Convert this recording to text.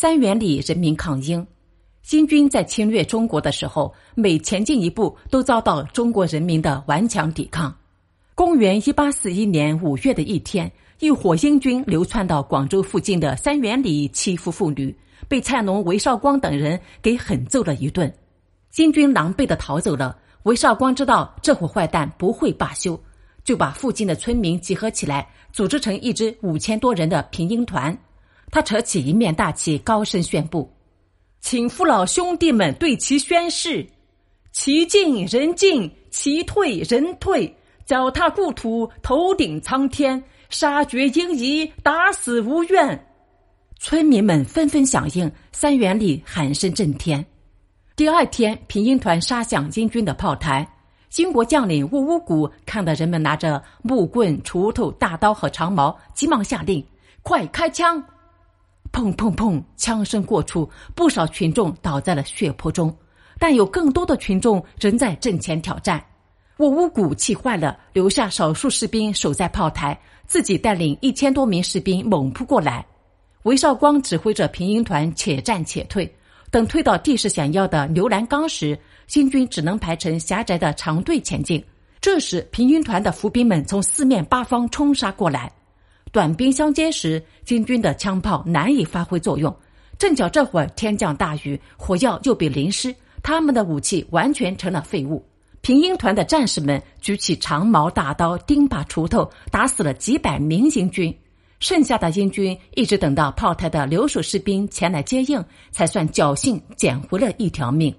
三元里人民抗英。新军在侵略中国的时候，每前进一步都遭到中国人民的顽强抵抗。公元一八四一年五月的一天，一伙英军流窜到广州附近的三元里，欺负妇女，被菜农韦绍光等人给狠揍了一顿。金军狼狈的逃走了。韦绍光知道这伙坏蛋不会罢休，就把附近的村民集合起来，组织成一支五千多人的平英团。他扯起一面大旗，高声宣布。请父老兄弟们对其宣誓：其进人进，其退人退，脚踏故土，头顶苍天，杀绝英夷，打死无怨。村民们纷纷响应，三元里喊声震天。第二天，平英团杀向英军的炮台，金国将领兀乌古看到人们拿着木棍、锄头、大刀和长矛，急忙下令：“快开枪！”砰砰砰！枪声过处，不少群众倒在了血泊中，但有更多的群众仍在阵前挑战。我乌古气坏了，留下少数士兵守在炮台，自己带领一千多名士兵猛扑过来。韦绍光指挥着平英团且战且退，等退到地势险要的牛栏岗时，新军只能排成狭窄的长队前进。这时，平英团的伏兵们从四面八方冲杀过来。短兵相接时，金军的枪炮难以发挥作用。正巧这会儿天降大雨，火药又被淋湿，他们的武器完全成了废物。平英团的战士们举起长矛、大刀、钉耙、锄头，打死了几百名英军。剩下的英军一直等到炮台的留守士兵前来接应，才算侥幸捡回了一条命。